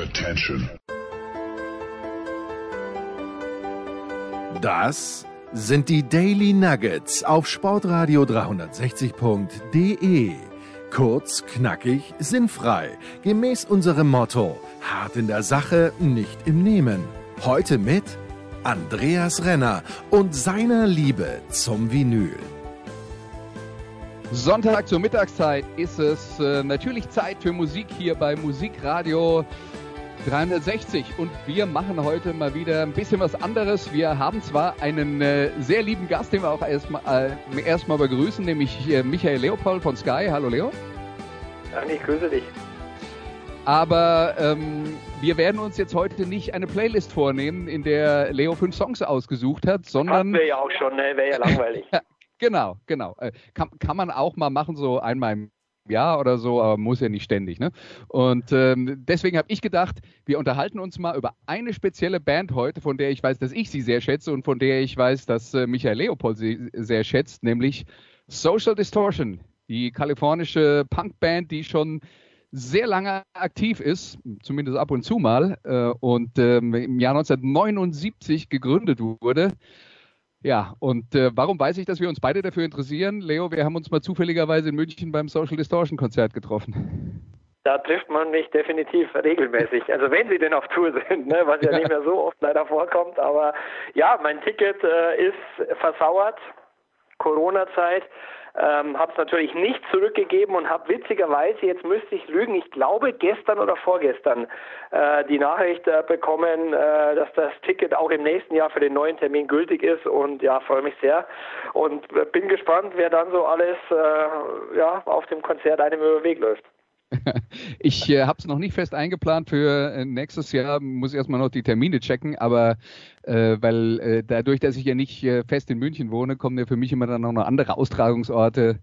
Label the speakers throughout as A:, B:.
A: Attention.
B: Das sind die Daily Nuggets auf Sportradio 360.de. Kurz, knackig, sinnfrei. Gemäß unserem Motto: hart in der Sache, nicht im Nehmen. Heute mit Andreas Renner und seiner Liebe zum Vinyl.
C: Sonntag zur Mittagszeit ist es äh, natürlich Zeit für Musik hier bei Musikradio 360 und wir machen heute mal wieder ein bisschen was anderes. Wir haben zwar einen äh, sehr lieben Gast, den wir auch erstmal äh, erstmal begrüßen, nämlich äh, Michael Leopold von Sky. Hallo Leo.
D: Danke, ich grüße dich.
C: Aber ähm, wir werden uns jetzt heute nicht eine Playlist vornehmen, in der Leo fünf Songs ausgesucht hat, sondern.
D: Hatten wir ja auch schon, ne? wäre ja langweilig.
C: genau, genau. Äh, kann, kann man auch mal machen, so einmal im Jahr oder so, aber muss ja nicht ständig. Ne? Und ähm, deswegen habe ich gedacht, wir unterhalten uns mal über eine spezielle Band heute, von der ich weiß, dass ich sie sehr schätze und von der ich weiß, dass äh, Michael Leopold sie sehr schätzt, nämlich Social Distortion, die kalifornische Punkband, die schon sehr lange aktiv ist, zumindest ab und zu mal, äh, und ähm, im Jahr 1979 gegründet wurde. Ja, und äh, warum weiß ich, dass wir uns beide dafür interessieren? Leo, wir haben uns mal zufälligerweise in München beim Social Distortion Konzert getroffen.
D: Da trifft man mich definitiv regelmäßig. Also wenn sie denn auf Tour sind, ne, was ja, ja. nicht mehr so oft leider vorkommt. Aber ja, mein Ticket äh, ist versauert. Corona-Zeit. Ähm, habe es natürlich nicht zurückgegeben und habe witzigerweise, jetzt müsste ich lügen, ich glaube gestern oder vorgestern äh, die Nachricht äh, bekommen, äh, dass das Ticket auch im nächsten Jahr für den neuen Termin gültig ist und ja, freue mich sehr und bin gespannt, wer dann so alles äh, ja, auf dem Konzert einem über den Weg läuft.
C: Ich äh, habe es noch nicht fest eingeplant für äh, nächstes Jahr, muss erstmal noch die Termine checken, aber äh, weil äh, dadurch, dass ich ja nicht äh, fest in München wohne, kommen ja für mich immer dann auch noch andere Austragungsorte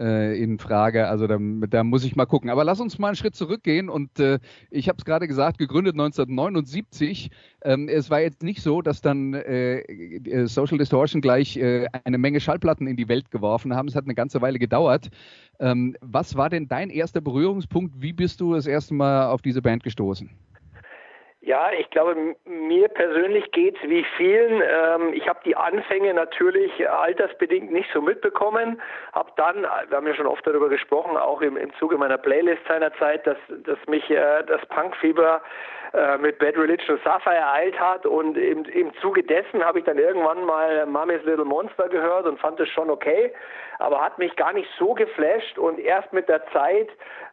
C: äh, in Frage. Also da, da, muss ich mal gucken. Aber lass uns mal einen Schritt zurückgehen. Und äh, ich habe es gerade gesagt, gegründet 1979. Ähm, es war jetzt nicht so, dass dann äh, äh, Social Distortion gleich äh, eine Menge Schallplatten in die Welt geworfen haben. Es hat eine ganze Weile gedauert. Ähm, was war denn dein erster Berührungspunkt? Wie bist du das erste Mal auf diese Band gestoßen?
D: Ja, ich glaube, mir persönlich geht's wie vielen. Ähm, ich habe die Anfänge natürlich altersbedingt nicht so mitbekommen. Hab dann, wir haben ja schon oft darüber gesprochen, auch im, im Zuge meiner Playlist seinerzeit, dass, dass mich äh, das Punkfieber äh, mit Bad Religion Sapphire ereilt hat. Und im, im Zuge dessen habe ich dann irgendwann mal Mummy's Little Monster gehört und fand es schon okay, aber hat mich gar nicht so geflasht. Und erst mit der Zeit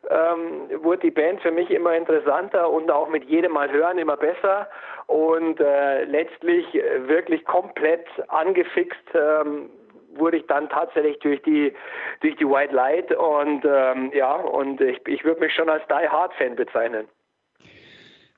D: ähm, wurde die Band für mich immer interessanter und auch mit jedem Mal hören immer besser. Und äh, letztlich wirklich komplett angefixt ähm, wurde ich dann tatsächlich durch die durch die White Light. Und ähm, ja und ich, ich würde mich schon als Die Hard Fan bezeichnen.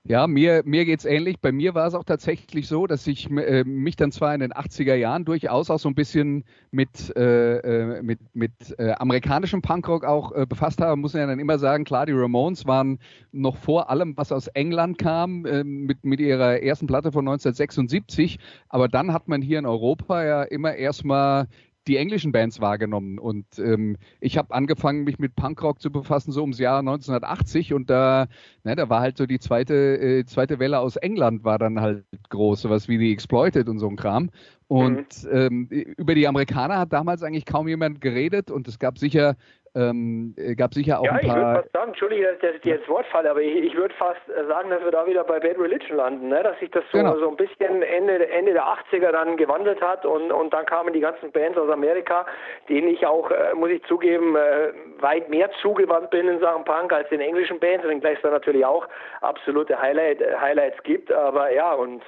C: Ja, mir, mir geht's ähnlich. Bei mir war es auch tatsächlich so, dass ich äh, mich dann zwar in den 80er Jahren durchaus auch so ein bisschen mit, äh, äh, mit, mit äh, amerikanischem Punkrock auch äh, befasst habe, muss man ja dann immer sagen, klar, die Ramones waren noch vor allem, was aus England kam, äh, mit, mit ihrer ersten Platte von 1976. Aber dann hat man hier in Europa ja immer erstmal die englischen Bands wahrgenommen. Und ähm, ich habe angefangen, mich mit Punkrock zu befassen, so ums Jahr 1980. Und da, ne, da war halt so die zweite, äh, zweite Welle aus England war dann halt groß, sowas wie die Exploited und so ein Kram. Und mhm. ähm, über die Amerikaner hat damals eigentlich kaum jemand geredet und es gab sicher ähm, gab sicher auch
D: ja,
C: ein paar.
D: ich würde fast sagen, Entschuldige, dass ich dir ins Wort falle, aber ich, ich würde fast sagen, dass wir da wieder bei Bad Religion landen, ne? dass sich das so, genau. so ein bisschen Ende, Ende der 80er dann gewandelt hat und, und dann kamen die ganzen Bands aus Amerika, denen ich auch, äh, muss ich zugeben, äh, weit mehr zugewandt bin in Sachen Punk als den englischen Bands, wenngleich es da natürlich auch absolute Highlight, Highlights gibt, aber ja, und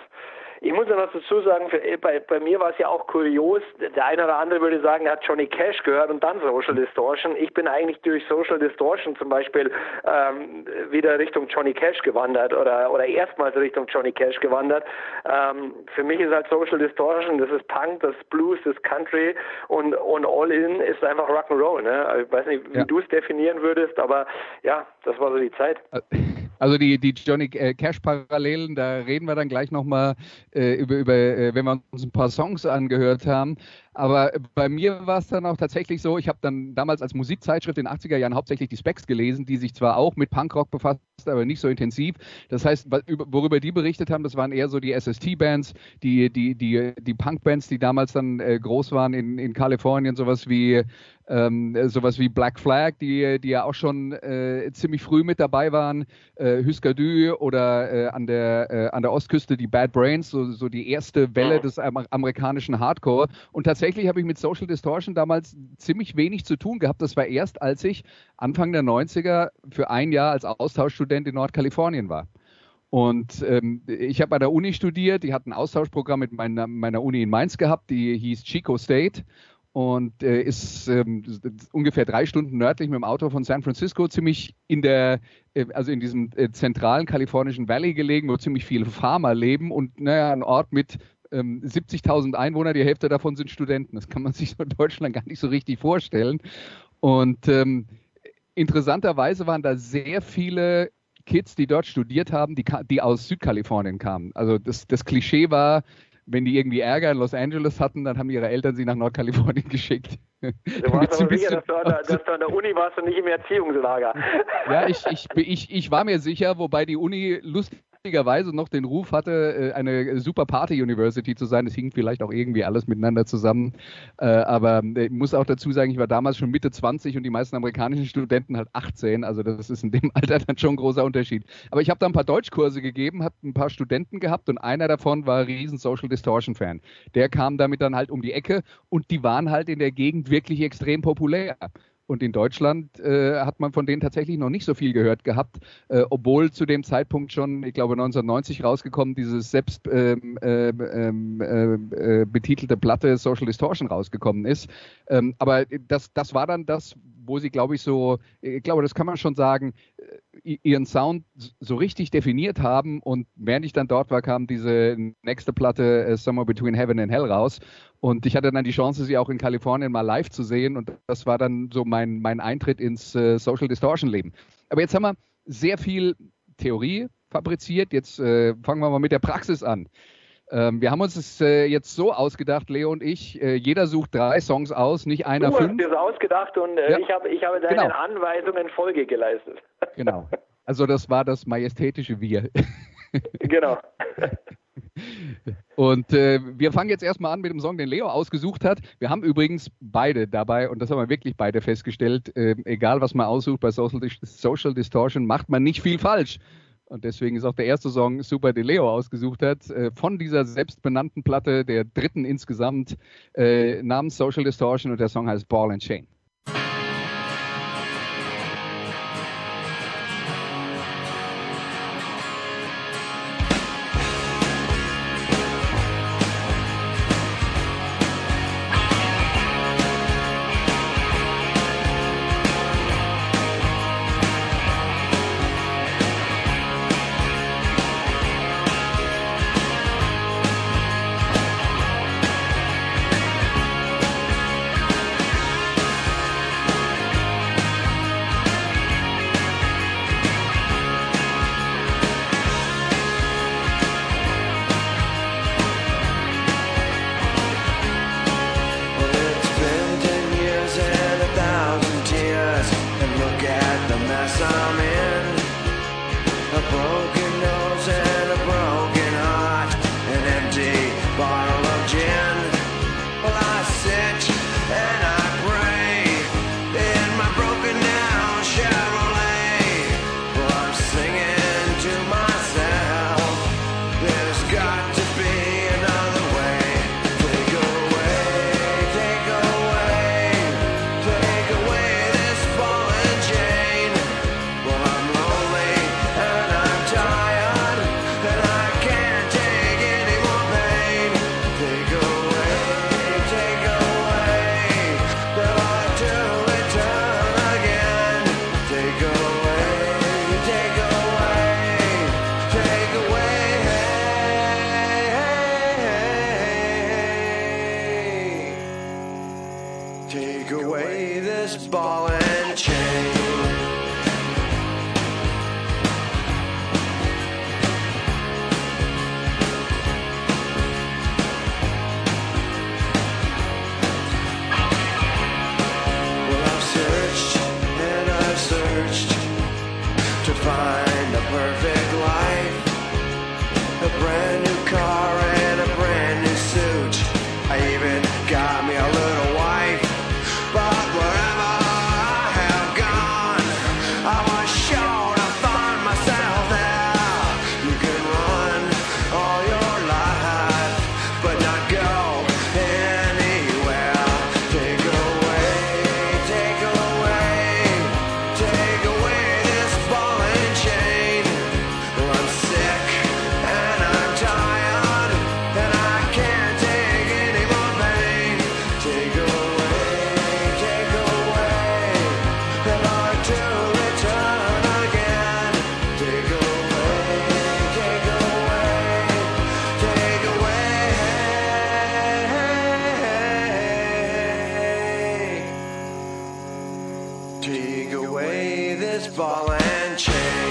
D: ich muss ja noch dazu sagen, für, bei, bei mir war es ja auch kurios. Der eine oder andere würde sagen, er hat Johnny Cash gehört und dann Social Distortion. Ich bin eigentlich durch Social Distortion zum Beispiel ähm, wieder Richtung Johnny Cash gewandert oder, oder erstmals Richtung Johnny Cash gewandert. Ähm, für mich ist halt Social Distortion, das ist Punk, das ist Blues, das ist Country und, und All In ist einfach Rock'n'Roll. Ne? Also ich weiß nicht, wie ja. du es definieren würdest, aber ja, das war so die Zeit.
C: Also die, die Johnny äh, Cash-Parallelen, da reden wir dann gleich nochmal äh, über, über äh, wenn wir uns ein paar Songs angehört haben. Aber bei mir war es dann auch tatsächlich so, ich habe dann damals als Musikzeitschrift in den 80er Jahren hauptsächlich die Specs gelesen, die sich zwar auch mit Punkrock befasst, aber nicht so intensiv. Das heißt, worüber die berichtet haben, das waren eher so die SST-Bands, die, die, die, die Punk-Bands, die damals dann äh, groß waren in, in Kalifornien, sowas wie ähm, sowas wie Black Flag, die, die ja auch schon äh, ziemlich früh mit dabei waren, äh, Husker Du oder äh, an, der, äh, an der Ostküste die Bad Brains, so, so die erste Welle des Amer amerikanischen Hardcore. Und tatsächlich habe ich mit Social Distortion damals ziemlich wenig zu tun gehabt. Das war erst, als ich Anfang der 90er für ein Jahr als Austauschstudent in Nordkalifornien war. Und ähm, ich habe bei der Uni studiert, die hat ein Austauschprogramm mit meiner, meiner Uni in Mainz gehabt, die hieß Chico State und äh, ist ähm, ungefähr drei Stunden nördlich mit dem Auto von San Francisco, ziemlich in der, äh, also in diesem äh, zentralen kalifornischen Valley gelegen, wo ziemlich viele Farmer leben und naja, ein Ort mit ähm, 70.000 Einwohnern, die Hälfte davon sind Studenten. Das kann man sich in Deutschland gar nicht so richtig vorstellen. Und ähm, interessanterweise waren da sehr viele Kids, die dort studiert haben, die, die aus Südkalifornien kamen. Also das, das Klischee war, wenn die irgendwie Ärger in Los Angeles hatten, dann haben ihre Eltern sie nach Nordkalifornien geschickt.
D: Du warst aber sicher, dass du, der, dass du, an der, Uni warst und nicht im Erziehungslager.
C: Ja, ich, ich, ich, ich war mir sicher, wobei die Uni lustig lustigerweise noch den Ruf hatte, äh, eine super Party-University zu sein. Das hing vielleicht auch irgendwie alles miteinander zusammen. Äh, aber äh, ich muss auch dazu sagen, ich war damals schon Mitte 20 und die meisten amerikanischen Studenten halt 18. Also das ist in dem Alter dann schon ein großer Unterschied. Aber ich habe da ein paar Deutschkurse gegeben, habe ein paar Studenten gehabt und einer davon war ein riesen Social Distortion-Fan. Der kam damit dann halt um die Ecke und die waren halt in der Gegend wirklich extrem populär. Und in Deutschland äh, hat man von denen tatsächlich noch nicht so viel gehört gehabt, äh, obwohl zu dem Zeitpunkt schon, ich glaube 1990 rausgekommen, dieses selbst ähm, ähm, ähm, äh, betitelte Platte Social Distortion rausgekommen ist. Ähm, aber das, das war dann das, wo sie, glaube ich, so, ich glaube, das kann man schon sagen, äh, ihren Sound so richtig definiert haben. Und während ich dann dort war, kam diese nächste Platte uh, Somewhere Between Heaven and Hell raus. Und ich hatte dann die Chance, sie auch in Kalifornien mal live zu sehen. Und das war dann so mein, mein Eintritt ins Social Distortion Leben. Aber jetzt haben wir sehr viel Theorie fabriziert. Jetzt äh, fangen wir mal mit der Praxis an. Ähm, wir haben uns es äh, jetzt so ausgedacht, Leo und ich. Äh, jeder sucht drei Songs aus, nicht einer
D: du
C: fünf.
D: Du hast es ausgedacht und äh, ja. ich, hab, ich habe deinen genau. Anweisungen Folge geleistet.
C: Genau. Also das war das majestätische Wir.
D: genau.
C: Und äh, wir fangen jetzt erstmal an mit dem Song, den Leo ausgesucht hat. Wir haben übrigens beide dabei, und das haben wir wirklich beide festgestellt, äh, egal was man aussucht bei Social, Social Distortion, macht man nicht viel falsch. Und deswegen ist auch der erste Song Super De Leo ausgesucht hat, äh, von dieser selbstbenannten Platte, der dritten insgesamt, äh, namens Social Distortion und der Song heißt Ball and Chain. Take
A: away this ball and chain.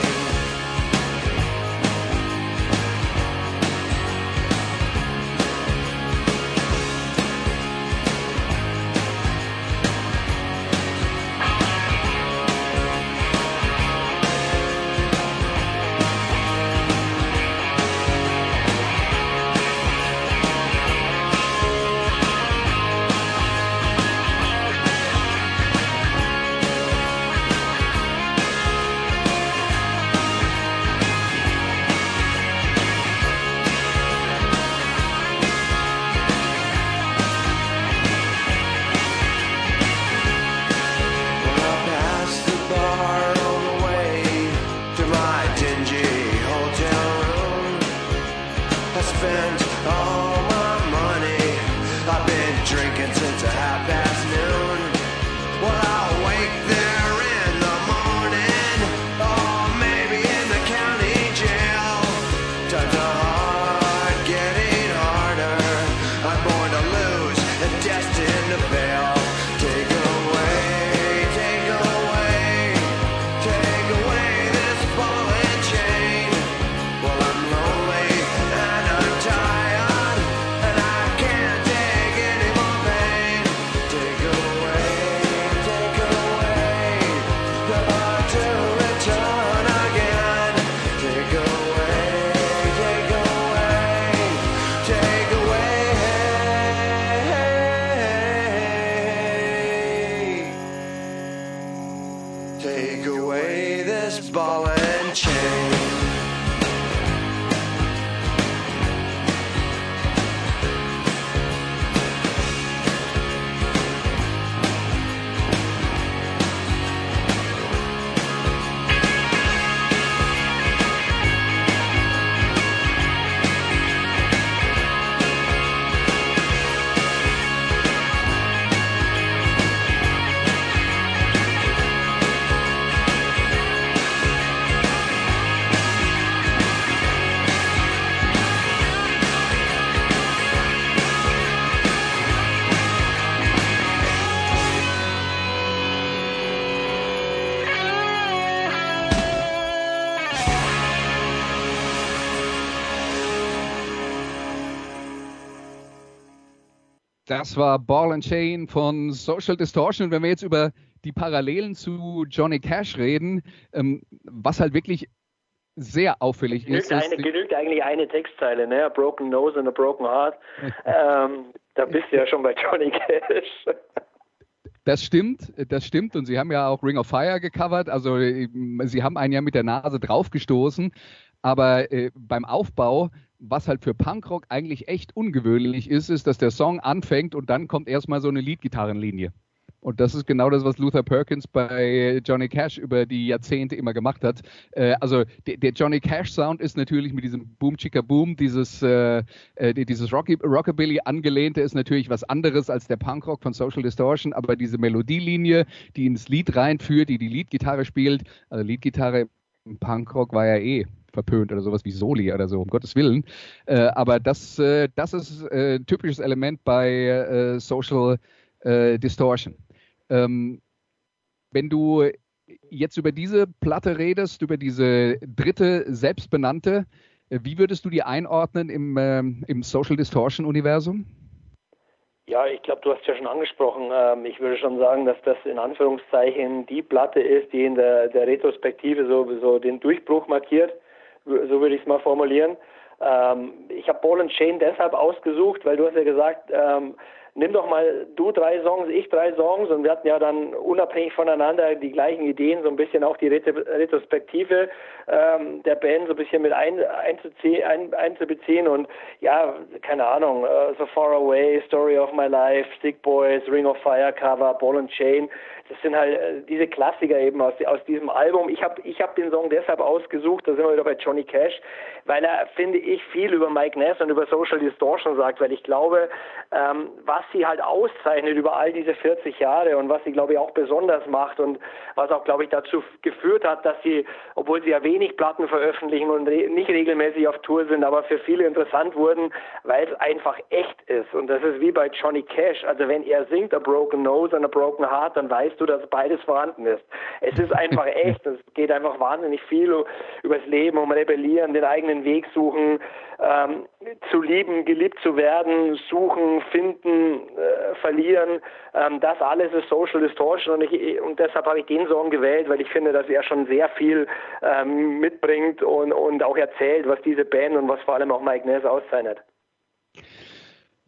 A: Take away this ball and chain.
C: Das war Ball and Chain von Social Distortion. Und wenn wir jetzt über die Parallelen zu Johnny Cash reden, ähm, was halt wirklich sehr auffällig
D: genügt
C: ist.
D: Eine, genügt eigentlich eine Textzeile, ne? A broken nose and a broken heart. ähm, da bist du ja schon bei Johnny Cash.
C: Das stimmt, das stimmt. Und Sie haben ja auch Ring of Fire gecovert. Also Sie haben einen ja mit der Nase draufgestoßen. Aber äh, beim Aufbau, was halt für Punkrock eigentlich echt ungewöhnlich ist, ist, dass der Song anfängt und dann kommt erstmal so eine Leadgitarrenlinie. Und das ist genau das, was Luther Perkins bei Johnny Cash über die Jahrzehnte immer gemacht hat. Äh, also der, der, Johnny Cash Sound ist natürlich mit diesem Boom Chicka Boom, dieses, äh, äh, dieses Rocky, Rockabilly angelehnte, ist natürlich was anderes als der Punkrock von Social Distortion, aber diese Melodielinie, die ins Lied reinführt, die die Leadgitarre spielt, also Leadgitarre im Punkrock war ja eh verpönt oder sowas wie Soli oder so, um Gottes Willen. Äh, aber das, äh, das ist äh, ein typisches Element bei Social Distortion. Ähm, wenn du jetzt über diese Platte redest, über diese dritte selbstbenannte, äh, wie würdest du die einordnen im, ähm, im Social Distortion-Universum?
D: Ja, ich glaube, du hast ja schon angesprochen. Ähm, ich würde schon sagen, dass das in Anführungszeichen die Platte ist, die in der, der Retrospektive so, so den Durchbruch markiert. So würde ich es mal formulieren. Ähm, ich habe Ball and Chain deshalb ausgesucht, weil du hast ja gesagt, ähm, nimm doch mal du drei Songs, ich drei Songs und wir hatten ja dann unabhängig voneinander die gleichen Ideen, so ein bisschen auch die Retrospektive ähm, der Band so ein bisschen mit ein, ein, einzubeziehen und ja, keine Ahnung, uh, So Far Away, Story of My Life, Sick Boys, Ring of Fire Cover, Ball and Chain, das sind halt äh, diese Klassiker eben aus, aus diesem Album. Ich habe ich hab den Song deshalb ausgesucht, da sind wir wieder bei Johnny Cash, weil er, finde ich, viel über Mike Ness und über Social Distortion sagt, weil ich glaube, ähm, was sie halt auszeichnet über all diese 40 Jahre und was sie, glaube ich, auch besonders macht und was auch, glaube ich, dazu geführt hat, dass sie, obwohl sie ja wenig Platten veröffentlichen und re nicht regelmäßig auf Tour sind, aber für viele interessant wurden, weil es einfach echt ist. Und das ist wie bei Johnny Cash. Also wenn er singt A Broken Nose and a Broken Heart, dann weißt du, dass beides vorhanden ist. Es ist einfach echt. Es geht einfach wahnsinnig viel übers Leben, um Rebellieren, den eigenen Weg suchen, ähm, zu lieben, geliebt zu werden, suchen, finden, äh, verlieren. Ähm, das alles ist Social Distortion und, ich, und deshalb habe ich den Song gewählt, weil ich finde, dass er schon sehr viel ähm, mitbringt und, und auch erzählt, was diese Band und was vor allem auch Mike Ness auszeichnet.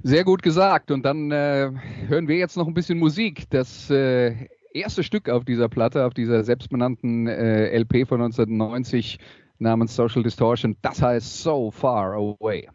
C: Sehr gut gesagt. Und dann äh, hören wir jetzt noch ein bisschen Musik. Das äh, erste Stück auf dieser Platte, auf dieser selbstbenannten äh, LP von 1990 namens Social Distortion, das heißt So Far Away.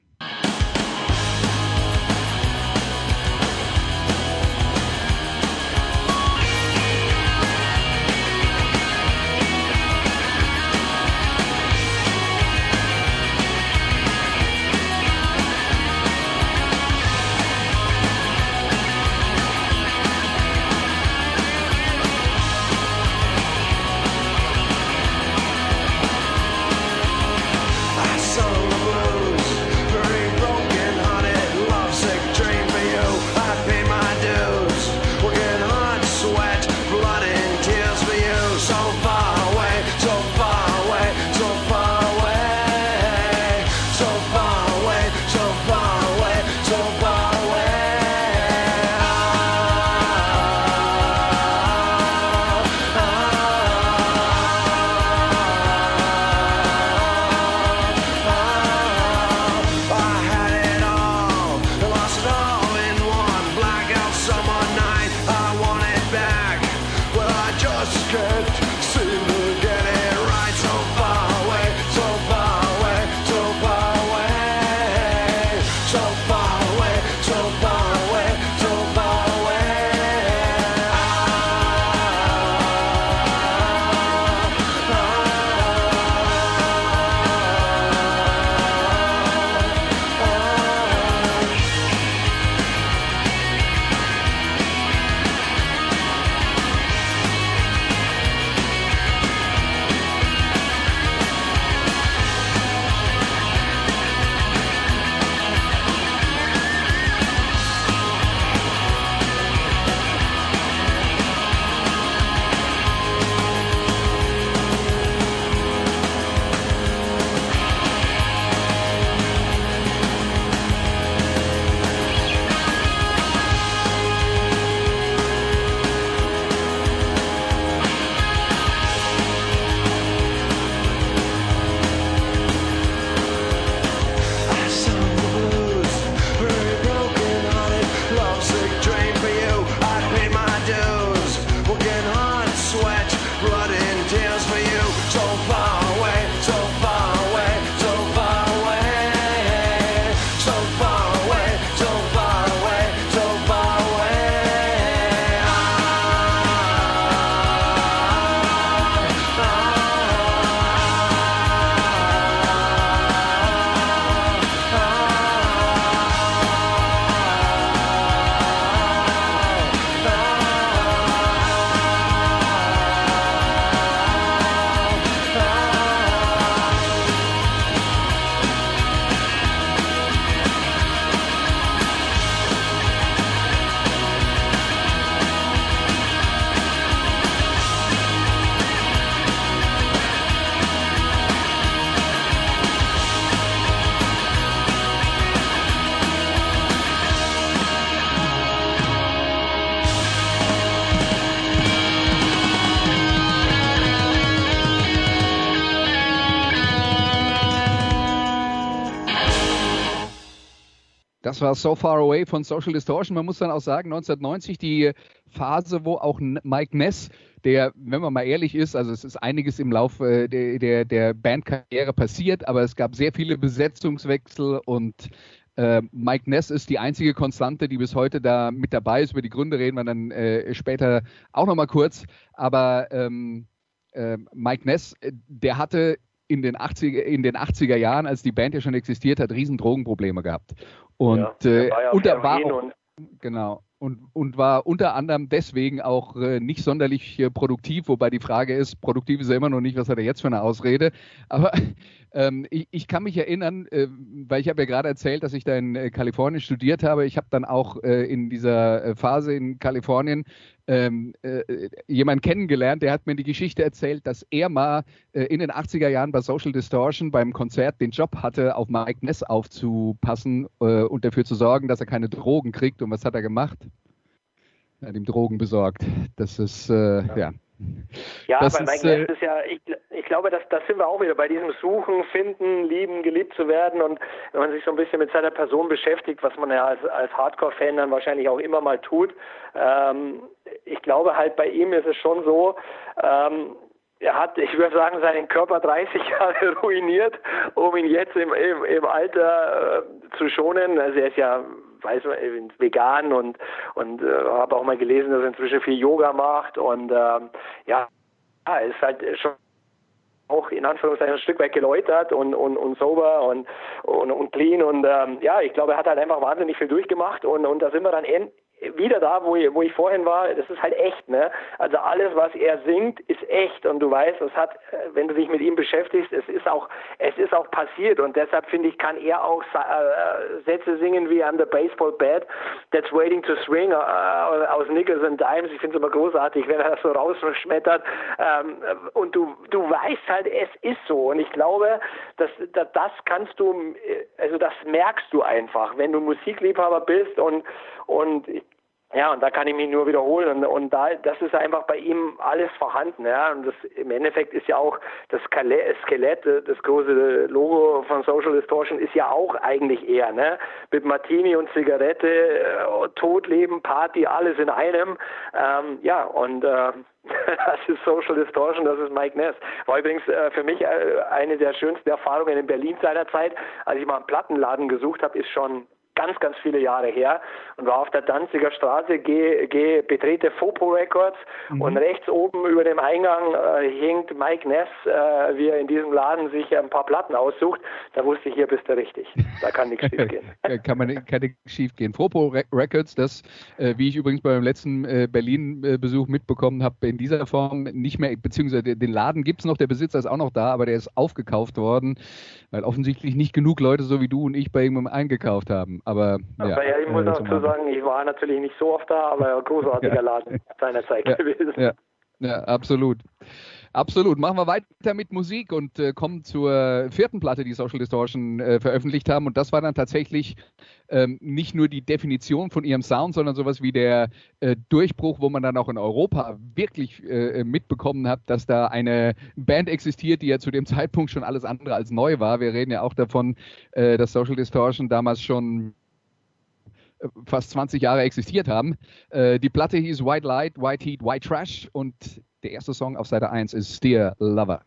C: Das war So Far Away von Social Distortion. Man muss dann auch sagen, 1990 die Phase, wo auch Mike Ness, der, wenn man mal ehrlich ist, also es ist einiges im Laufe der, der, der Bandkarriere passiert, aber es gab sehr viele Besetzungswechsel und äh, Mike Ness ist die einzige Konstante, die bis heute da mit dabei ist. Über die Gründe reden wir dann äh, später auch nochmal kurz. Aber ähm, äh, Mike Ness, äh, der hatte in den, 80er, in den 80er Jahren, als die Band ja schon existiert hat, riesen Drogenprobleme gehabt. Und, ja, äh, war ja und er war auch, genau und, und war unter anderem deswegen auch äh, nicht sonderlich äh, produktiv, wobei die Frage ist, produktiv ist er immer noch nicht, was hat er jetzt für eine Ausrede. Aber ähm, ich, ich, kann mich erinnern, äh, weil ich habe ja gerade erzählt, dass ich da in äh, Kalifornien studiert habe. Ich habe dann auch äh, in dieser äh, Phase in Kalifornien ähm, äh, jemanden kennengelernt, der hat mir die Geschichte erzählt, dass er mal äh, in den 80er Jahren bei Social Distortion beim Konzert den Job hatte, auf Mike Ness aufzupassen äh, und dafür zu sorgen, dass er keine Drogen kriegt. Und was hat er gemacht? Er hat ihm Drogen besorgt. Das ist, äh, ja. ja.
D: Ja, das bei Mike Ness ist ja, ich, ich glaube, das, das sind wir auch wieder bei diesem Suchen, Finden, Lieben, geliebt zu werden und wenn man sich so ein bisschen mit seiner Person beschäftigt, was man ja als, als Hardcore-Fan dann wahrscheinlich auch immer mal tut, ähm, ich glaube halt bei ihm ist es schon so, ähm, er hat, ich würde sagen, seinen Körper 30 Jahre ruiniert, um ihn jetzt im, im, im Alter äh, zu schonen. Also er ist ja weiß vegan und und äh, habe auch mal gelesen, dass er inzwischen viel Yoga macht und ähm, ja, ist halt schon auch in Anführungszeichen ein Stück weit geläutert und, und, und sober und, und, und clean und ähm, ja, ich glaube, er hat halt einfach wahnsinnig viel durchgemacht und, und da sind wir dann wieder da, wo ich, wo ich vorhin war, das ist halt echt, ne? Also alles, was er singt, ist echt. Und du weißt, es hat, wenn du dich mit ihm beschäftigst, es ist auch, es ist auch passiert. Und deshalb finde ich, kann er auch äh, Sätze singen wie I'm the baseball bat that's waiting to swing äh, aus Nickels and Dimes. Ich finde es immer großartig, wenn er das so rausschmettert. Ähm, und du, du weißt halt, es ist so. Und ich glaube, dass, dass das kannst du, also das merkst du einfach, wenn du Musikliebhaber bist und und ja, und da kann ich mich nur wiederholen. Und, da, das ist einfach bei ihm alles vorhanden. Ja, und das im Endeffekt ist ja auch das Skelett, das große Logo von Social Distortion ist ja auch eigentlich eher, ne? Mit Martini und Zigarette, äh, Tod, Leben, Party, alles in einem. Ähm, ja, und äh, das ist Social Distortion, das ist Mike Ness. War übrigens äh, für mich äh, eine der schönsten Erfahrungen in Berlin seinerzeit, als ich mal einen Plattenladen gesucht habe, ist schon ganz, ganz viele Jahre her und war auf der Danziger Straße, geh, geh, betrete Fopo Records mhm. und rechts oben über dem Eingang äh, hinkt Mike Ness, äh, wie er in diesem Laden sich ein paar Platten aussucht. Da wusste ich, hier bist du richtig. Da kann nichts schief gehen.
C: kann man kann nichts schief gehen. Fopo Records, das, äh, wie ich übrigens beim letzten äh, Berlin-Besuch mitbekommen habe, in dieser Form nicht mehr, beziehungsweise den Laden gibt es noch, der Besitzer ist auch noch da, aber der ist aufgekauft worden, weil offensichtlich nicht genug Leute so wie du und ich bei ihm eingekauft haben. Aber,
D: aber ja, ja, ich muss äh, dazu sagen, ich war natürlich nicht so oft da, aber großartiger. Laden seinerzeit gewesen.
C: Ja, absolut. Absolut. Machen wir weiter mit Musik und äh, kommen zur vierten Platte, die Social Distortion äh, veröffentlicht haben. Und das war dann tatsächlich ähm, nicht nur die Definition von ihrem Sound, sondern sowas wie der äh, Durchbruch, wo man dann auch in Europa wirklich äh, mitbekommen hat, dass da eine Band existiert, die ja zu dem Zeitpunkt schon alles andere als neu war. Wir reden ja auch davon, äh, dass Social Distortion damals schon äh, fast 20 Jahre existiert haben. Die Platte hieß White Light, White Heat, White Trash und der erste Song auf Seite 1 ist Steer Lover.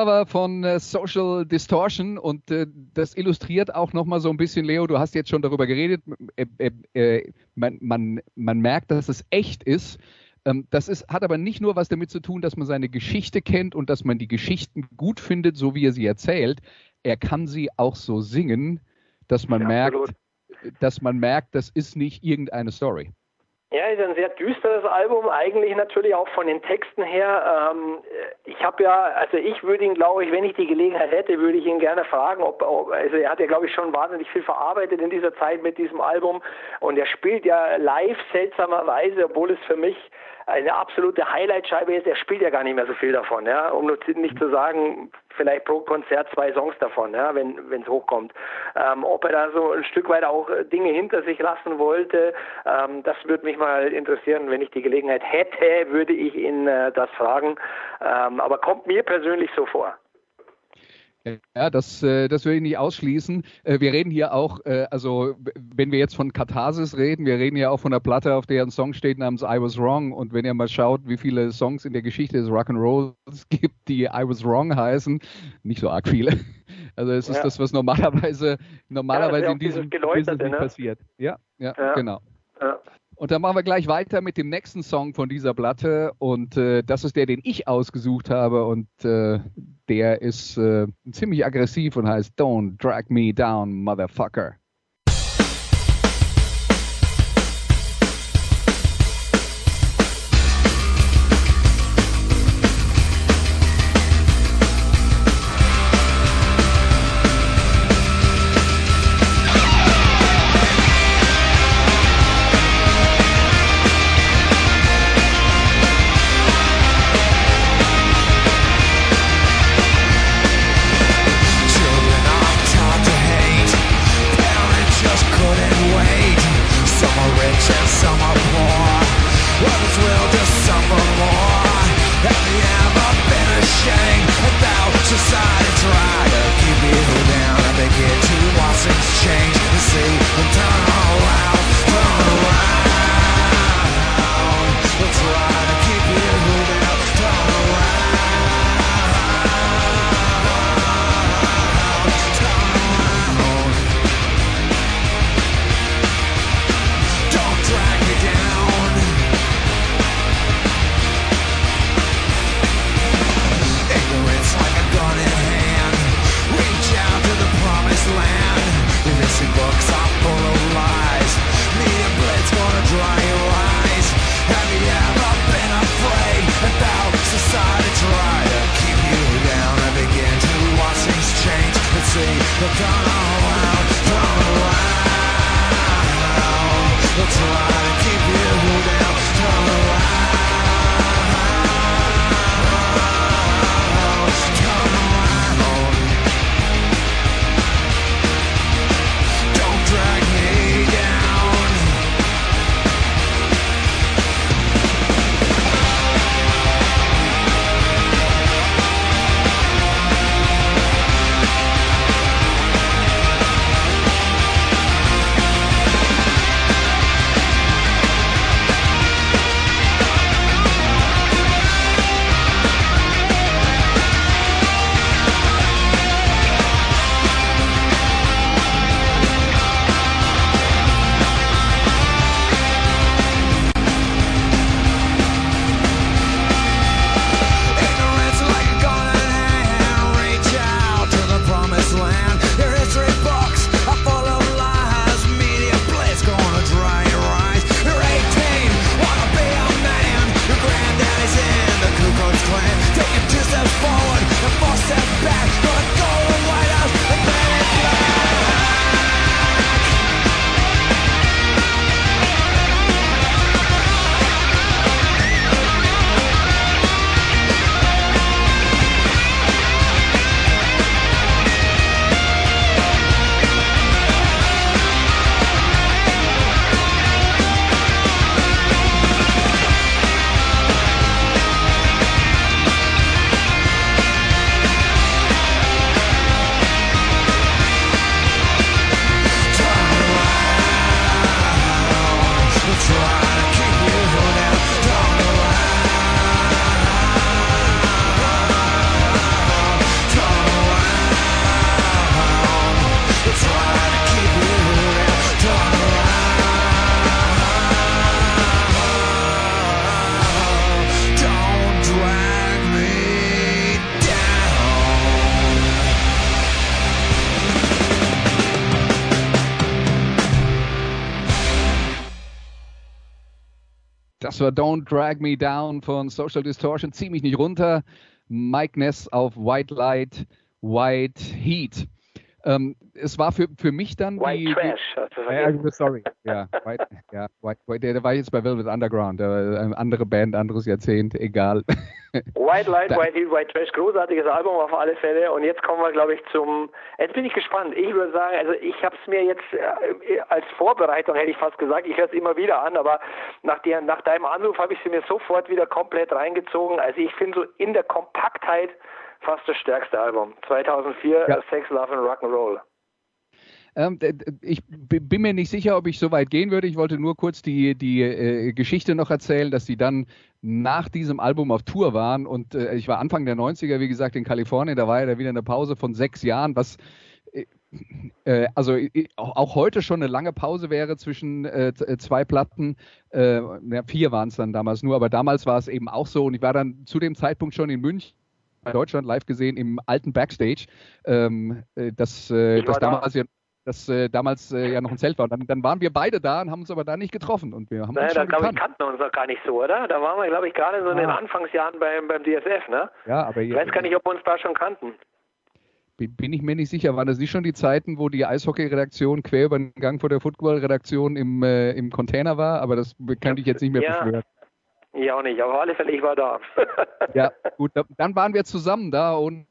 C: Dear Lover von äh, Social Distortion und äh, das illustriert auch nochmal so ein bisschen, Leo, du hast jetzt schon darüber geredet, äh, äh, äh, man, man, man merkt, dass es echt ist. Ähm, das ist, hat aber nicht nur was damit zu tun, dass man seine Geschichte kennt und dass man die Geschichten gut findet, so wie er sie erzählt. Er kann sie auch so singen, dass man ja, merkt, dass man merkt, das ist nicht irgendeine Story.
D: Ja, ist ein sehr düsteres Album, eigentlich natürlich auch von den Texten her. Ähm, ich habe ja, also ich würde ihn, glaube ich, wenn ich die Gelegenheit hätte, würde ich ihn gerne fragen, ob, ob also er hat ja, glaube ich, schon wahnsinnig viel verarbeitet in dieser Zeit mit diesem Album und er spielt ja live seltsamerweise, obwohl es für mich eine absolute Highlightscheibe ist. Er spielt ja gar nicht mehr so viel davon, ja, um nur nicht zu sagen, vielleicht pro Konzert zwei Songs davon, ja, wenn es hochkommt. Ähm, ob er da so ein Stück weit auch Dinge hinter sich lassen wollte, ähm, das würde mich mal interessieren. Wenn ich die Gelegenheit hätte, würde ich ihn äh, das fragen. Ähm, aber kommt mir persönlich so vor.
C: Ja, das, äh, das will ich nicht ausschließen. Äh, wir reden hier auch, äh, also wenn wir jetzt von Katharsis reden, wir reden ja auch von der Platte, auf der ein Song steht namens I Was Wrong. Und wenn ihr mal schaut, wie viele Songs in der Geschichte des Rock'n'Rolls gibt, die I Was Wrong heißen, nicht so arg viele. Also es ist ja. das, was normalerweise, normalerweise ja, in diesem Business ne? passiert. Ja, ja, ja. genau. Und dann machen wir gleich weiter mit dem nächsten Song von dieser Platte. Und äh, das ist der, den ich ausgesucht habe. Und äh, der ist äh, ziemlich aggressiv und heißt Don't Drag Me Down, Motherfucker. society try War Don't Drag Me Down von Social Distortion. Zieh mich nicht runter. Mike Ness auf White Light, White Heat. Ähm, es war für, für mich dann
D: White
C: die,
D: Trash.
C: Die, ja, sorry. Ja, White, ja White, White, der, der, war jetzt bei Velvet Underground. eine andere Band, anderes Jahrzehnt, egal.
D: White Light, White Heat, White Trash, großartiges Album auf alle Fälle. Und jetzt kommen wir, glaube ich, zum. Jetzt bin ich gespannt. Ich würde sagen, also ich habe es mir jetzt äh, als Vorbereitung, hätte ich fast gesagt, ich höre es immer wieder an, aber nach, der, nach deinem Anruf habe ich sie mir sofort wieder komplett reingezogen. Also ich finde so in der Kompaktheit fast das stärkste Album. 2004, ja. Sex, Love and Rock'n'Roll.
C: Ähm, ich bin mir nicht sicher, ob ich so weit gehen würde. Ich wollte nur kurz die, die äh, Geschichte noch erzählen, dass sie dann nach diesem Album auf Tour waren und äh, ich war Anfang der 90er, wie gesagt, in Kalifornien. Da war ja da wieder eine Pause von sechs Jahren, was äh, äh also auch heute schon eine lange Pause wäre zwischen äh, zwei Platten. Äh, vier waren es dann damals nur, aber damals war es eben auch so. Und ich war dann zu dem Zeitpunkt schon in München Deutschland live gesehen im alten Backstage, ähm, äh, das, äh, das damals ja das äh, damals äh, ja noch ein Zelt war. Dann, dann, waren wir beide da und haben uns aber da nicht getroffen und wir haben naja, uns da, gekannt.
D: Ich, kannten uns noch gar nicht so, oder? Da waren wir, glaube ich, gerade so ah. in den ah. Anfangsjahren beim, beim DSF, ne?
C: Ja, aber
D: ich weiß gar nicht, ob wir uns da schon kannten.
C: Bin ich mir nicht sicher, waren das nicht schon die Zeiten, wo die Eishockey-Redaktion quer über den Gang vor der Football-Redaktion im, äh, im Container war? Aber das kann ich jetzt nicht mehr ja. beschwören.
D: Ich auch nicht, aber auf alle Fälle, ich war da.
C: ja, gut, dann waren wir zusammen da und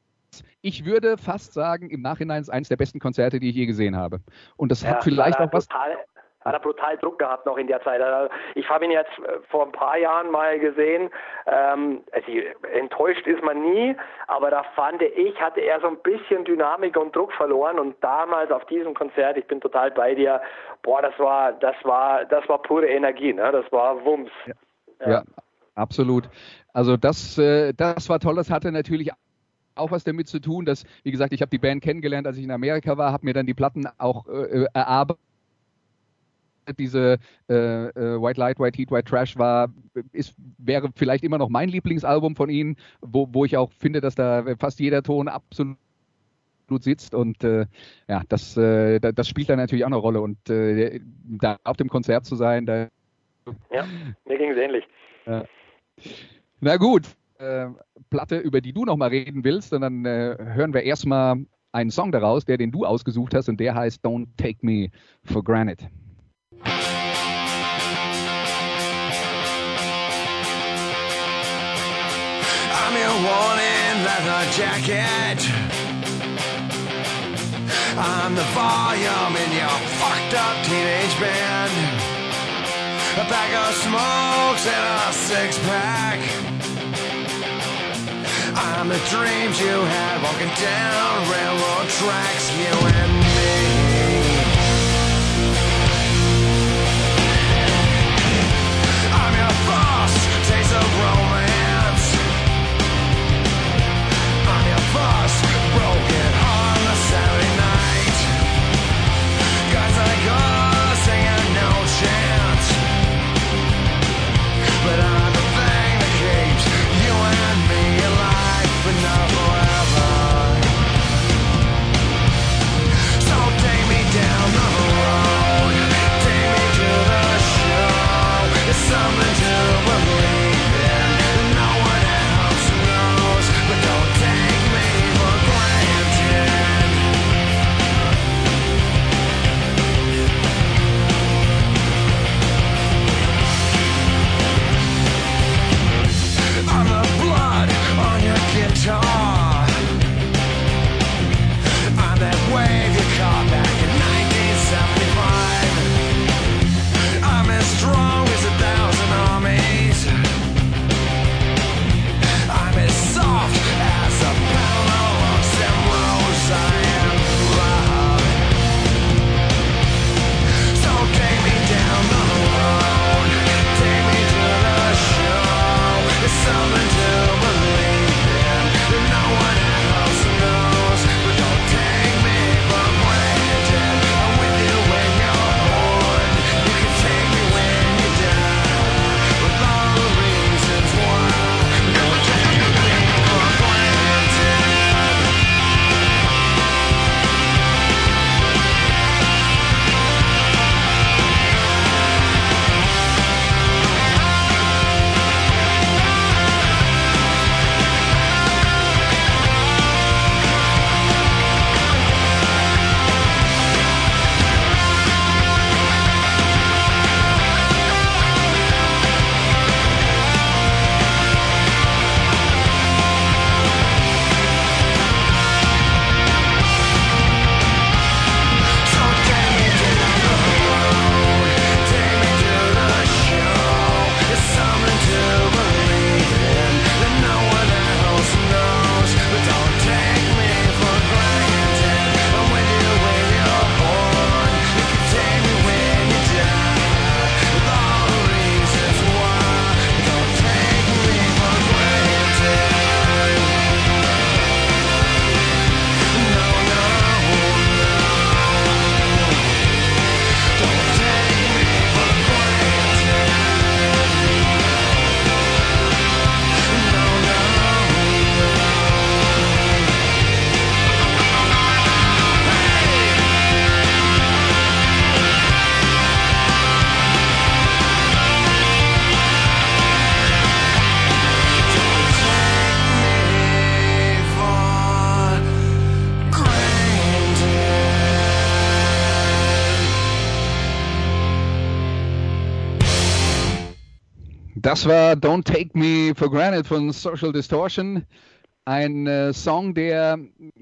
C: ich würde fast sagen, im Nachhinein ist eines der besten Konzerte, die ich je gesehen habe. Und das ja, hat vielleicht auch was.
D: Total, hat er brutal Druck gehabt noch in der Zeit. Also, ich habe ihn jetzt äh, vor ein paar Jahren mal gesehen. Ähm, also enttäuscht ist man nie, aber da fand ich, hatte er so ein bisschen Dynamik und Druck verloren. Und damals auf diesem Konzert, ich bin total bei dir, boah, das war, das war, das war pure Energie, ne? Das war Wumms.
C: Ja, ja. ja absolut. Also das, äh, das war toll. Das hatte natürlich auch was damit zu tun, dass, wie gesagt, ich habe die Band kennengelernt, als ich in Amerika war, habe mir dann die Platten auch äh, erarbeitet. Diese äh, äh, White Light, White Heat, White Trash war, ist, wäre vielleicht immer noch mein Lieblingsalbum von ihnen, wo, wo ich auch finde, dass da fast jeder Ton absolut sitzt und äh, ja, das, äh, das spielt dann natürlich auch eine Rolle und äh, da auf dem Konzert zu sein, da
D: ja, mir ging es ähnlich. Ja.
C: Na gut, äh, Platte, über die du nochmal reden willst, und dann äh, hören wir erstmal einen Song daraus, der den du ausgesucht hast, und der heißt Don't Take Me for Granted.
A: I'm your warning leather jacket. I'm the volume in your fucked up teenage band. A bag of smokes and a six pack. I'm the dreams you had walking down railroad tracks, you and me.
C: Das war Don't Take Me for Granted von Social Distortion. Ein äh, Song, der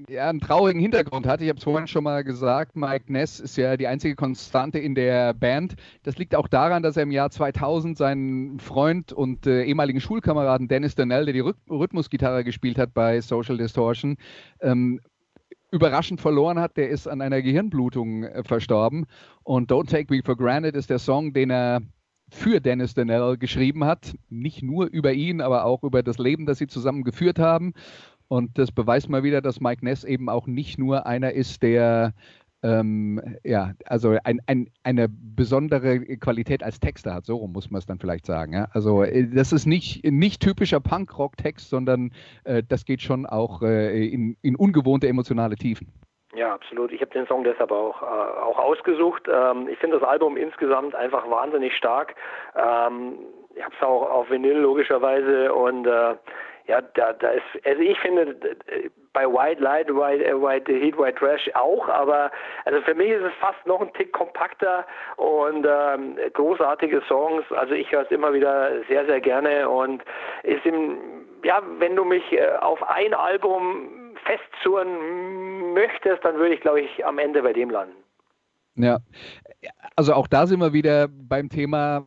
C: ja, einen traurigen Hintergrund hat. Ich habe es vorhin schon mal gesagt. Mike Ness ist ja die einzige Konstante in der Band. Das liegt auch daran, dass er im Jahr 2000 seinen Freund und äh, ehemaligen Schulkameraden Dennis Donnell, der die Rhyth Rhythmusgitarre gespielt hat bei Social Distortion, ähm, überraschend verloren hat. Der ist an einer Gehirnblutung äh, verstorben. Und Don't Take Me for Granted ist der Song, den er für Dennis Donnell geschrieben hat. Nicht nur über ihn, aber auch über das Leben, das sie zusammen geführt haben. Und das beweist mal wieder, dass Mike Ness eben auch nicht nur einer ist, der ähm, ja, also ein, ein, eine besondere Qualität als Texter hat, so rum muss man es dann vielleicht sagen. Ja? Also äh, das ist nicht, nicht typischer Punkrock-Text, sondern äh, das geht schon auch äh, in, in ungewohnte emotionale Tiefen.
D: Ja, absolut. Ich habe den Song deshalb auch, äh, auch ausgesucht. Ähm, ich finde das Album insgesamt einfach wahnsinnig stark. Ähm, ich habe es auch auf Vinyl logischerweise und äh, ja, da, da ist, also ich finde bei White Light, White, äh, White Heat, White Trash auch, aber also für mich ist es fast noch ein Tick kompakter und ähm, großartige Songs. Also ich höre es immer wieder sehr, sehr gerne und ist im ja, wenn du mich äh, auf ein Album festzurren möchtest, dann würde ich, glaube ich, am Ende bei dem landen.
C: Ja, also auch da sind wir wieder beim Thema,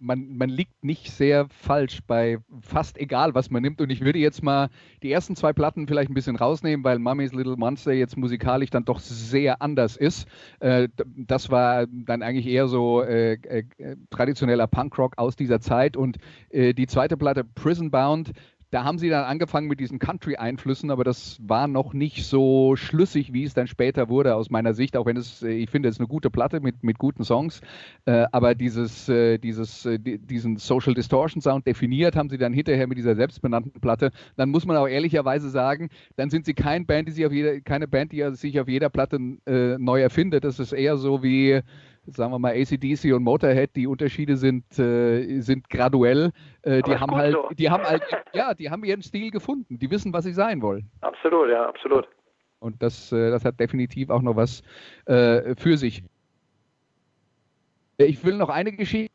C: man, man liegt nicht sehr falsch bei fast egal, was man nimmt. Und ich würde jetzt mal die ersten zwei Platten vielleicht ein bisschen rausnehmen, weil Mummy's Little Monster jetzt musikalisch dann doch sehr anders ist. Äh, das war dann eigentlich eher so äh, äh, traditioneller Punkrock aus dieser Zeit. Und die zweite Platte, Prison Bound, da haben sie dann angefangen mit diesen Country-Einflüssen, aber das war noch nicht so schlüssig, wie es dann später wurde, aus meiner Sicht, auch wenn es, äh, ich finde, es ist eine gute Platte mit, mit guten Songs, äh, aber dieses, äh, dieses, äh, diesen Social Distortion Sound definiert haben sie dann hinterher mit dieser selbstbenannten Platte. Dann muss man auch ehrlicherweise sagen, dann sind sie kein Band, die sich auf jeder, keine Band, die sich auf jeder Platte äh, neu erfindet. Das ist eher so wie, sagen wir mal, ACDC und Motorhead, die Unterschiede sind, äh, sind graduell. Äh, die haben halt, so. die haben halt, ja, die haben ihren Stil gefunden. Die wissen, was sie sein wollen.
D: Absolut, ja, absolut.
C: Und das, äh, das hat definitiv auch noch was äh, für sich. Ich will noch eine Geschichte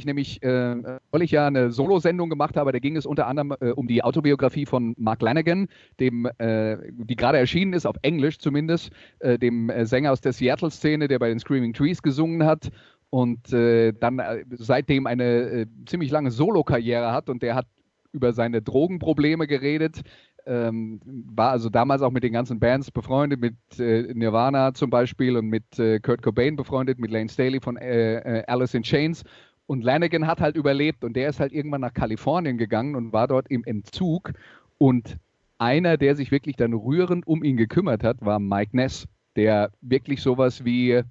C: ich nämlich, äh, weil ich ja eine Solo-Sendung gemacht habe, da ging es unter anderem äh, um die Autobiografie von Mark Lanigan, dem, äh, die gerade erschienen ist, auf Englisch zumindest, äh, dem äh, Sänger aus der Seattle-Szene, der bei den Screaming Trees gesungen hat und äh, dann seitdem eine ziemlich lange Solo-Karriere hat und der hat über seine Drogenprobleme geredet, ähm, war also damals auch mit den ganzen Bands befreundet, mit äh, Nirvana zum Beispiel und mit äh, Kurt Cobain befreundet, mit Lane Staley von äh, Alice in Chains und Lanigan hat halt überlebt und der ist halt irgendwann nach Kalifornien gegangen und war dort im Entzug. Und einer, der sich wirklich dann rührend um ihn gekümmert hat, war Mike Ness, der wirklich sowas wie,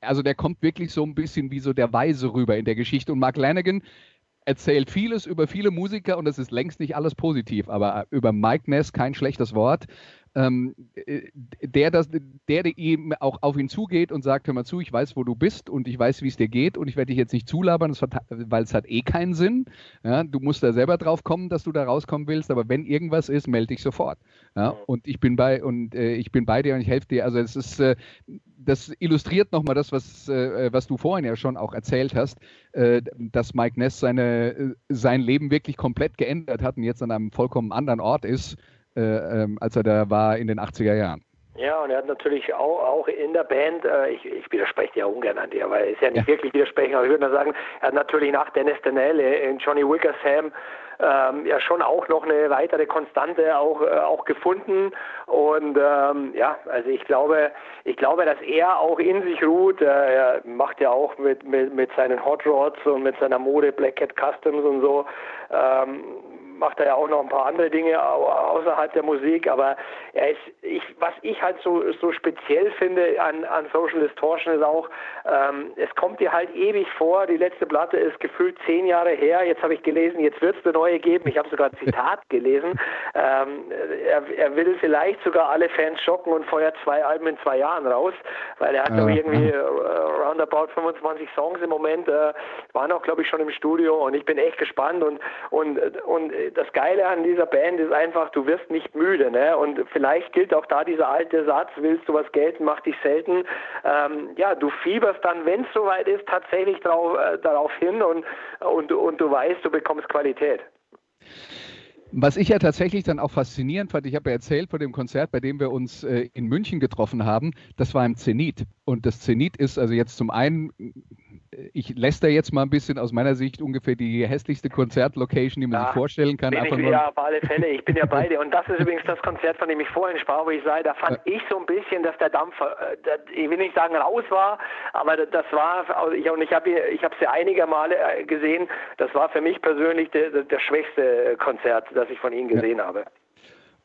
C: also der kommt wirklich so ein bisschen wie so der Weise rüber in der Geschichte. Und Mark Lanigan erzählt vieles über viele Musiker und das ist längst nicht alles positiv, aber über Mike Ness kein schlechtes Wort ähm, äh, der, das, der, ihm auch auf ihn zugeht und sagt, hör mal zu, ich weiß, wo du bist und ich weiß, wie es dir geht und ich werde dich jetzt nicht zulabern, weil es hat eh keinen Sinn. Ja, du musst da selber drauf kommen, dass du da rauskommen willst, aber wenn irgendwas ist, melde dich sofort. Ja, und ich bin bei und äh, ich bin bei dir und ich helfe dir. Also es ist, äh, das illustriert nochmal das, was, äh, was du vorhin ja schon auch erzählt hast, äh, dass Mike Ness seine, äh, sein Leben wirklich komplett geändert hat und jetzt an einem vollkommen anderen Ort ist ähm, als er da war in den 80er Jahren.
D: Ja, und er hat natürlich auch, auch in der Band, äh, ich, ich widerspreche ja ungern an dir, weil es ja nicht ja. wirklich widersprechen, aber ich würde nur sagen, er hat natürlich nach Dennis Danelle in Johnny Wickersham ähm, ja schon auch noch eine weitere Konstante auch, äh, auch gefunden. Und ähm, ja, also ich glaube, ich glaube, dass er auch in sich ruht. Äh, er macht ja auch mit, mit, mit seinen Hot Rods und mit seiner Mode Black Cat Customs und so. Ähm, macht er ja auch noch ein paar andere Dinge außerhalb der Musik, aber er ist, ich, was ich halt so, so speziell finde an, an Social Distortion ist auch, ähm, es kommt dir halt ewig vor, die letzte Platte ist gefühlt zehn Jahre her, jetzt habe ich gelesen, jetzt wird es eine neue geben, ich habe sogar ein Zitat gelesen, ähm, er, er will vielleicht sogar alle Fans schocken und feuert zwei Alben in zwei Jahren raus, weil er hat ja. irgendwie äh, roundabout 25 Songs im Moment, äh, waren auch glaube ich schon im Studio und ich bin echt gespannt und, und, und das Geile an dieser Band ist einfach, du wirst nicht müde. Ne? Und vielleicht gilt auch da dieser alte Satz, willst du was gelten, mach dich selten. Ähm, ja, du fieberst dann, wenn es soweit ist, tatsächlich drauf, äh, darauf hin und, und, und du weißt, du bekommst Qualität.
C: Was ich ja tatsächlich dann auch faszinierend fand, ich habe ja erzählt von dem Konzert, bei dem wir uns äh, in München getroffen haben, das war im Zenit. Und das Zenit ist also jetzt zum einen ich lässt da jetzt mal ein bisschen aus meiner Sicht ungefähr die hässlichste Konzertlocation, die man ja, sich vorstellen kann.
D: Bin ich, ja, auf alle Fälle. Ich bin ja bei dir. Und das ist übrigens das Konzert, von dem ich vorhin sprach, wo ich sage, da fand ja. ich so ein bisschen, dass der Dampf, äh, ich will nicht sagen raus war, aber das war, und ich habe ich es ja einige Male äh, gesehen, das war für mich persönlich der, der schwächste Konzert, das ich von Ihnen gesehen ja. habe.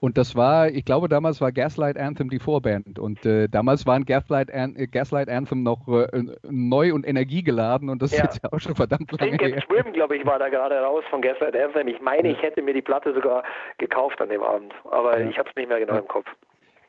C: Und das war, ich glaube, damals war Gaslight Anthem die Vorband. Und äh, damals waren Gaslight, An äh, Gaslight Anthem noch äh, neu und energiegeladen. Und das ja. ist jetzt ja auch schon verdammt lange
D: Think her. Swim, glaube ich, war da gerade raus von Gaslight Anthem. Ich meine, ich hätte mir die Platte sogar gekauft an dem Abend. Aber ja. ich habe es nicht mehr genau im Kopf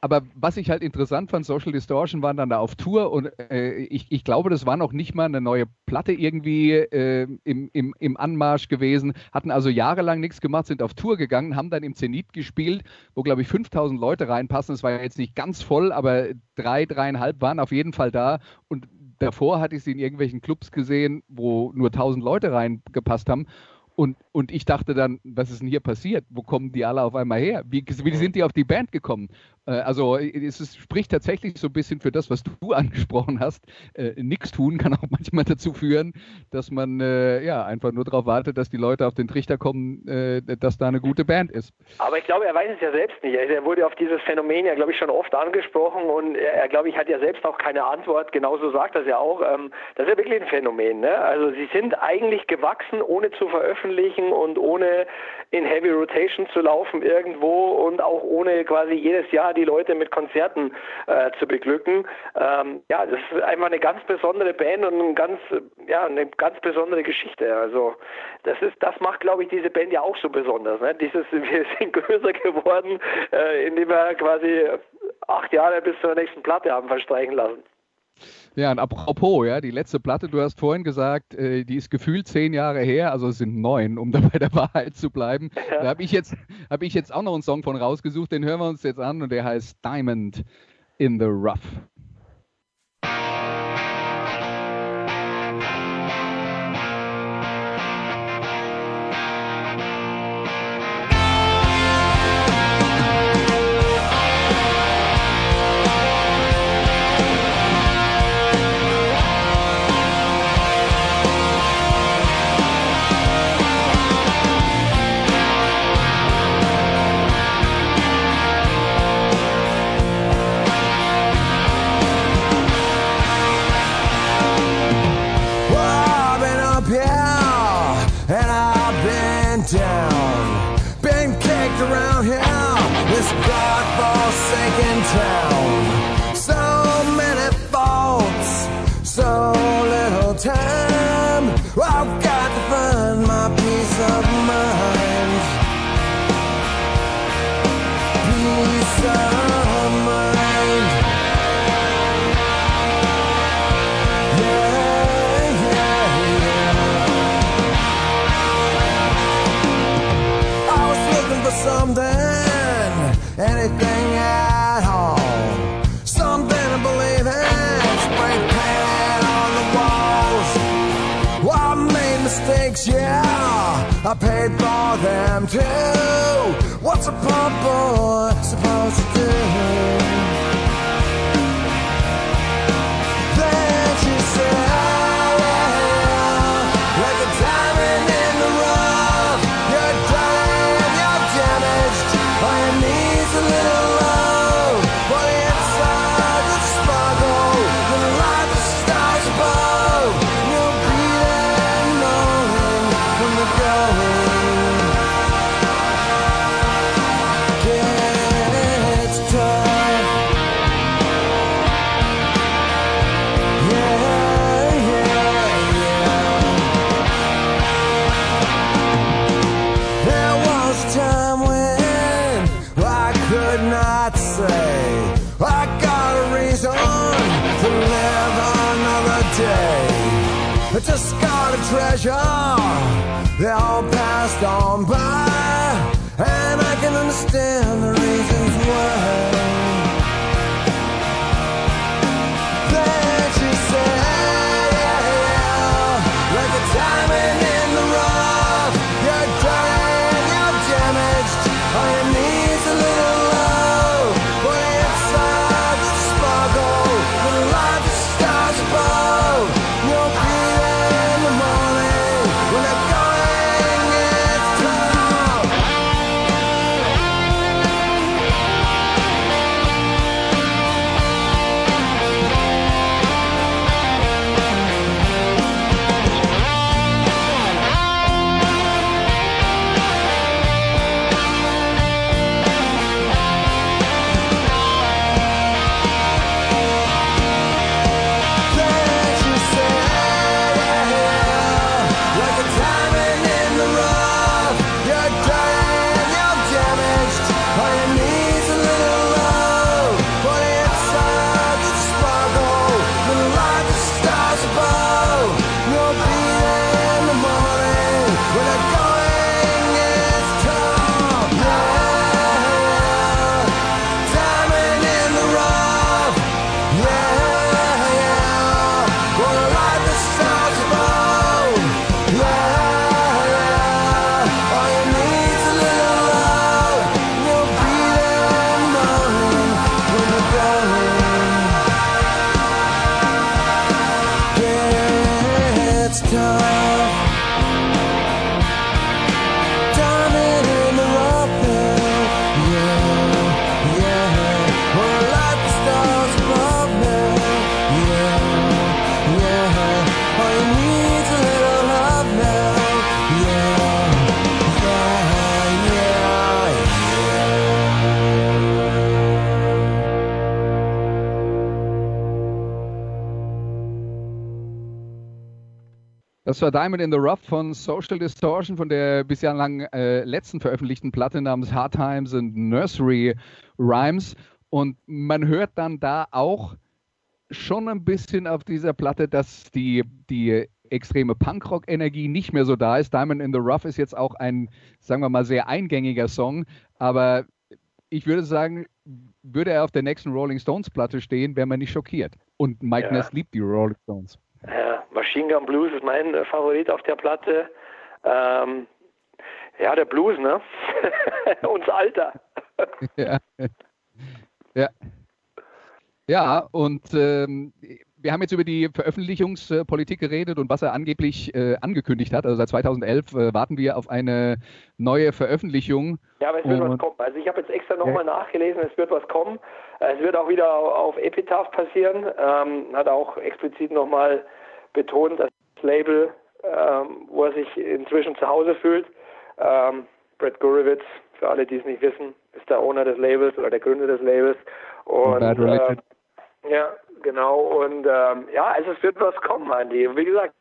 C: aber was ich halt interessant fand, Social Distortion waren dann da auf Tour und äh, ich, ich glaube, das war noch nicht mal eine neue Platte irgendwie äh, im, im, im Anmarsch gewesen, hatten also jahrelang nichts gemacht, sind auf Tour gegangen, haben dann im Zenit gespielt, wo glaube ich 5000 Leute reinpassen. Es war jetzt nicht ganz voll, aber drei, dreieinhalb waren auf jeden Fall da und davor hatte ich sie in irgendwelchen Clubs gesehen, wo nur 1000 Leute reingepasst haben Und, und ich dachte dann, was ist denn hier passiert? Wo kommen die alle auf einmal her? Wie, wie sind die auf die Band gekommen? Äh, also es ist, spricht tatsächlich so ein bisschen für das, was du angesprochen hast. Äh, Nichts tun kann auch manchmal dazu führen, dass man äh, ja einfach nur darauf wartet, dass die Leute auf den Trichter kommen, äh, dass da eine gute Band ist.
D: Aber ich glaube, er weiß es ja selbst nicht. Er wurde auf dieses Phänomen ja, glaube ich, schon oft angesprochen und er, er glaube ich, hat ja selbst auch keine Antwort. Genauso sagt er es ja auch. Ähm, das ist ja wirklich ein Phänomen. Ne? Also sie sind eigentlich gewachsen, ohne zu veröffentlichen und ohne in Heavy Rotation zu laufen irgendwo und auch ohne quasi jedes Jahr die Leute mit Konzerten äh, zu beglücken. Ähm, ja, das ist einfach eine ganz besondere Band und ein ganz, ja, eine ganz besondere Geschichte. Also das ist, das macht, glaube ich, diese Band ja auch so besonders. Ne? Dieses, wir sind größer geworden, äh, indem wir quasi acht Jahre bis zur nächsten Platte haben verstreichen lassen.
C: Ja, und apropos, ja, die letzte Platte, du hast vorhin gesagt, äh, die ist gefühlt zehn Jahre her, also es sind neun, um da bei der Wahrheit zu bleiben. Ja. Da habe ich, jetzt, hab ich jetzt auch noch einen Song von rausgesucht, den hören wir uns jetzt an und der heißt Diamond in the Rough.
A: do? What's a pump boy? On by and I can understand the reasons why
C: Das war Diamond in the Rough von Social Distortion von der bislang äh, letzten veröffentlichten Platte namens Hard Times and Nursery Rhymes. Und man hört dann da auch schon ein bisschen auf dieser Platte, dass die, die extreme Punkrock-Energie nicht mehr so da ist. Diamond in the Rough ist jetzt auch ein, sagen wir mal, sehr eingängiger Song, aber ich würde sagen, würde er auf der nächsten Rolling Stones Platte stehen, wäre man nicht schockiert. Und Mike ja. Ness liebt die Rolling Stones.
D: Ja, Machine Gun Blues ist mein äh, Favorit auf der Platte. Ähm, ja, der Blues, ne? Uns Alter.
C: ja. ja. Ja, und ähm, wir haben jetzt über die Veröffentlichungspolitik geredet und was er angeblich äh, angekündigt hat. Also seit 2011 äh, warten wir auf eine neue Veröffentlichung.
D: Ja, aber es wird und, was kommen. Also ich habe jetzt extra nochmal ja. nachgelesen, es wird was kommen. Es wird auch wieder auf Epitaph passieren. Ähm, hat auch explizit nochmal betont, dass das Label, ähm, wo er sich inzwischen zu Hause fühlt, ähm, Brett Gurewitz, für alle, die es nicht wissen, ist der Owner des Labels oder der Gründer des Labels. Und, äh, ja, genau. Und ähm, ja, also es wird was kommen, Andy. Wie gesagt,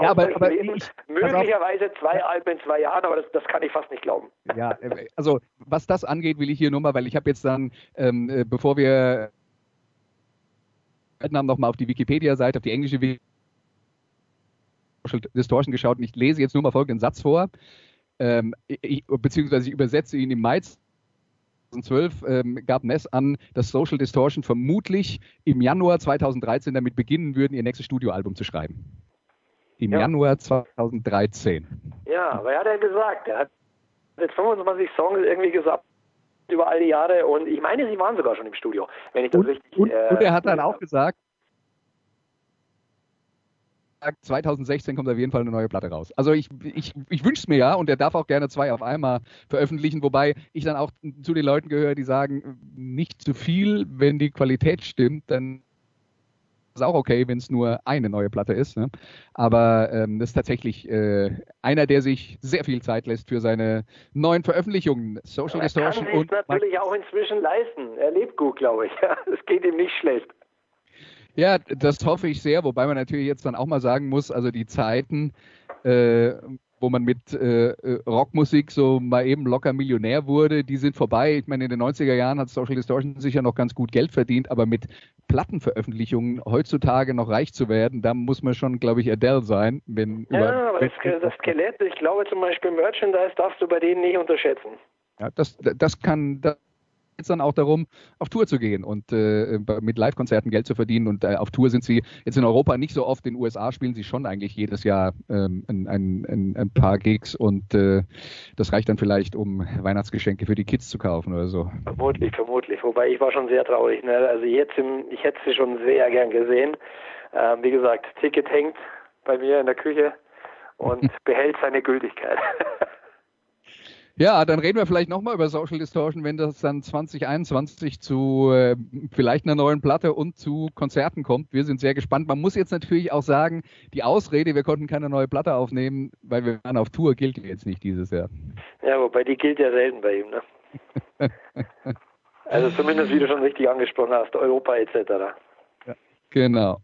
C: ja, aber, aber ich,
D: möglicherweise zwei Alben in zwei Jahren, aber das, das, kann ich fast nicht glauben.
C: Ja, äh, also was das angeht, will ich hier nur mal, weil ich habe jetzt dann, ähm, äh, bevor wir haben nochmal auf die Wikipedia-Seite, auf die englische Distortion geschaut und ich lese jetzt nur mal folgenden Satz vor, ähm, ich, beziehungsweise ich übersetze ihn im Mai 2012 ähm, gab Ness an, dass Social Distortion vermutlich im Januar 2013 damit beginnen würden, ihr nächstes Studioalbum zu schreiben. Im ja. Januar 2013.
D: Ja, aber er hat ja gesagt, er hat jetzt 25 Songs irgendwie gesagt über all die Jahre und ich meine, sie waren sogar schon im Studio, wenn ich das
C: und,
D: richtig.
C: Und, äh, und er hat dann auch gesagt, 2016 kommt auf jeden Fall eine neue Platte raus. Also ich, ich, ich wünsche es mir ja und er darf auch gerne zwei auf einmal veröffentlichen, wobei ich dann auch zu den Leuten gehöre, die sagen, nicht zu viel, wenn die Qualität stimmt, dann ist auch okay, wenn es nur eine neue Platte ist. Ne? Aber ähm, das ist tatsächlich äh, einer, der sich sehr viel Zeit lässt für seine neuen Veröffentlichungen. Social Distortion
D: kann und natürlich auch inzwischen leisten. Er lebt gut, glaube ich. Es geht ihm nicht schlecht.
C: Ja, das hoffe ich sehr, wobei man natürlich jetzt dann auch mal sagen muss, also die Zeiten, äh, wo man mit äh, äh, Rockmusik so mal eben locker Millionär wurde, die sind vorbei. Ich meine, in den 90er Jahren hat Social Distortion sicher noch ganz gut Geld verdient, aber mit Plattenveröffentlichungen heutzutage noch reich zu werden, da muss man schon, glaube ich, Adele sein. Wenn
D: ja, aber das, das Skelett, ich glaube zum Beispiel Merchandise darfst du bei denen nicht unterschätzen.
C: Ja, das, das kann, das jetzt dann auch darum, auf Tour zu gehen und äh, mit Live-Konzerten Geld zu verdienen. Und äh, auf Tour sind sie jetzt in Europa nicht so oft. In den USA spielen sie schon eigentlich jedes Jahr ähm, ein, ein, ein, paar Gigs und äh, das reicht dann vielleicht, um Weihnachtsgeschenke für die Kids zu kaufen oder so.
D: Vermutlich, vermutlich. Wobei ich war schon sehr traurig. Ne? Also jetzt im, ich hätte sie schon sehr gern gesehen. Ähm, wie gesagt, Ticket hängt bei mir in der Küche und behält seine Gültigkeit.
C: Ja, dann reden wir vielleicht nochmal über Social Distortion, wenn das dann 2021 zu äh, vielleicht einer neuen Platte und zu Konzerten kommt. Wir sind sehr gespannt. Man muss jetzt natürlich auch sagen, die Ausrede, wir konnten keine neue Platte aufnehmen, weil wir waren auf Tour, gilt jetzt nicht dieses Jahr.
D: Ja, wobei die gilt ja selten bei ihm, ne? also zumindest, wie du schon richtig angesprochen hast, Europa etc.
C: Ja, genau.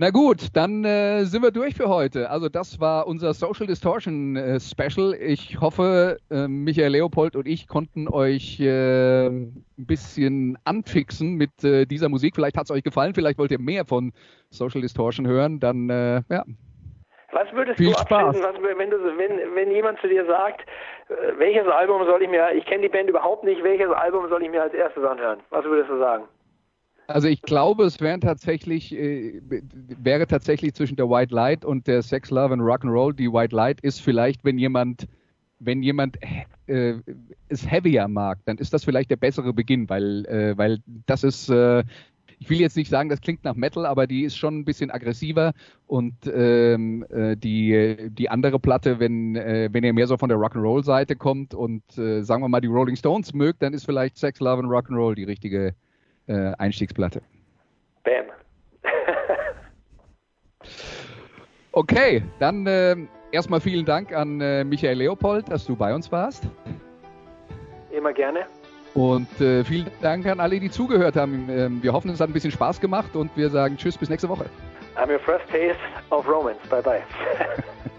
C: Na gut, dann äh, sind wir durch für heute. Also das war unser Social Distortion äh, Special. Ich hoffe, äh, Michael Leopold und ich konnten euch äh, ein bisschen anfixen mit äh, dieser Musik. Vielleicht hat es euch gefallen, vielleicht wollt ihr mehr von Social Distortion hören. Dann äh, ja.
D: Was würdest Viel du abschließen, was, wenn, du, wenn, wenn jemand zu dir sagt, welches Album soll ich mir, ich kenne die Band überhaupt nicht, welches Album soll ich mir als erstes anhören? Was würdest du sagen?
C: Also ich glaube, es wären tatsächlich, äh, wäre tatsächlich zwischen der White Light und der Sex, Love and Rock'n'Roll. Die White Light ist vielleicht, wenn jemand, wenn jemand äh, es heavier mag, dann ist das vielleicht der bessere Beginn, weil, äh, weil das ist, äh, ich will jetzt nicht sagen, das klingt nach Metal, aber die ist schon ein bisschen aggressiver und ähm, äh, die, die andere Platte, wenn, äh, wenn ihr mehr so von der Rock'n'Roll-Seite kommt und äh, sagen wir mal die Rolling Stones mögt, dann ist vielleicht Sex, Love and Rock'n'Roll die richtige äh, Einstiegsplatte.
D: Bam.
C: okay, dann äh, erstmal vielen Dank an äh, Michael Leopold, dass du bei uns warst.
D: Immer gerne.
C: Und äh, vielen Dank an alle, die zugehört haben. Ähm, wir hoffen, es hat ein bisschen Spaß gemacht und wir sagen Tschüss, bis nächste Woche.
D: I'm your first taste of romance. Bye bye.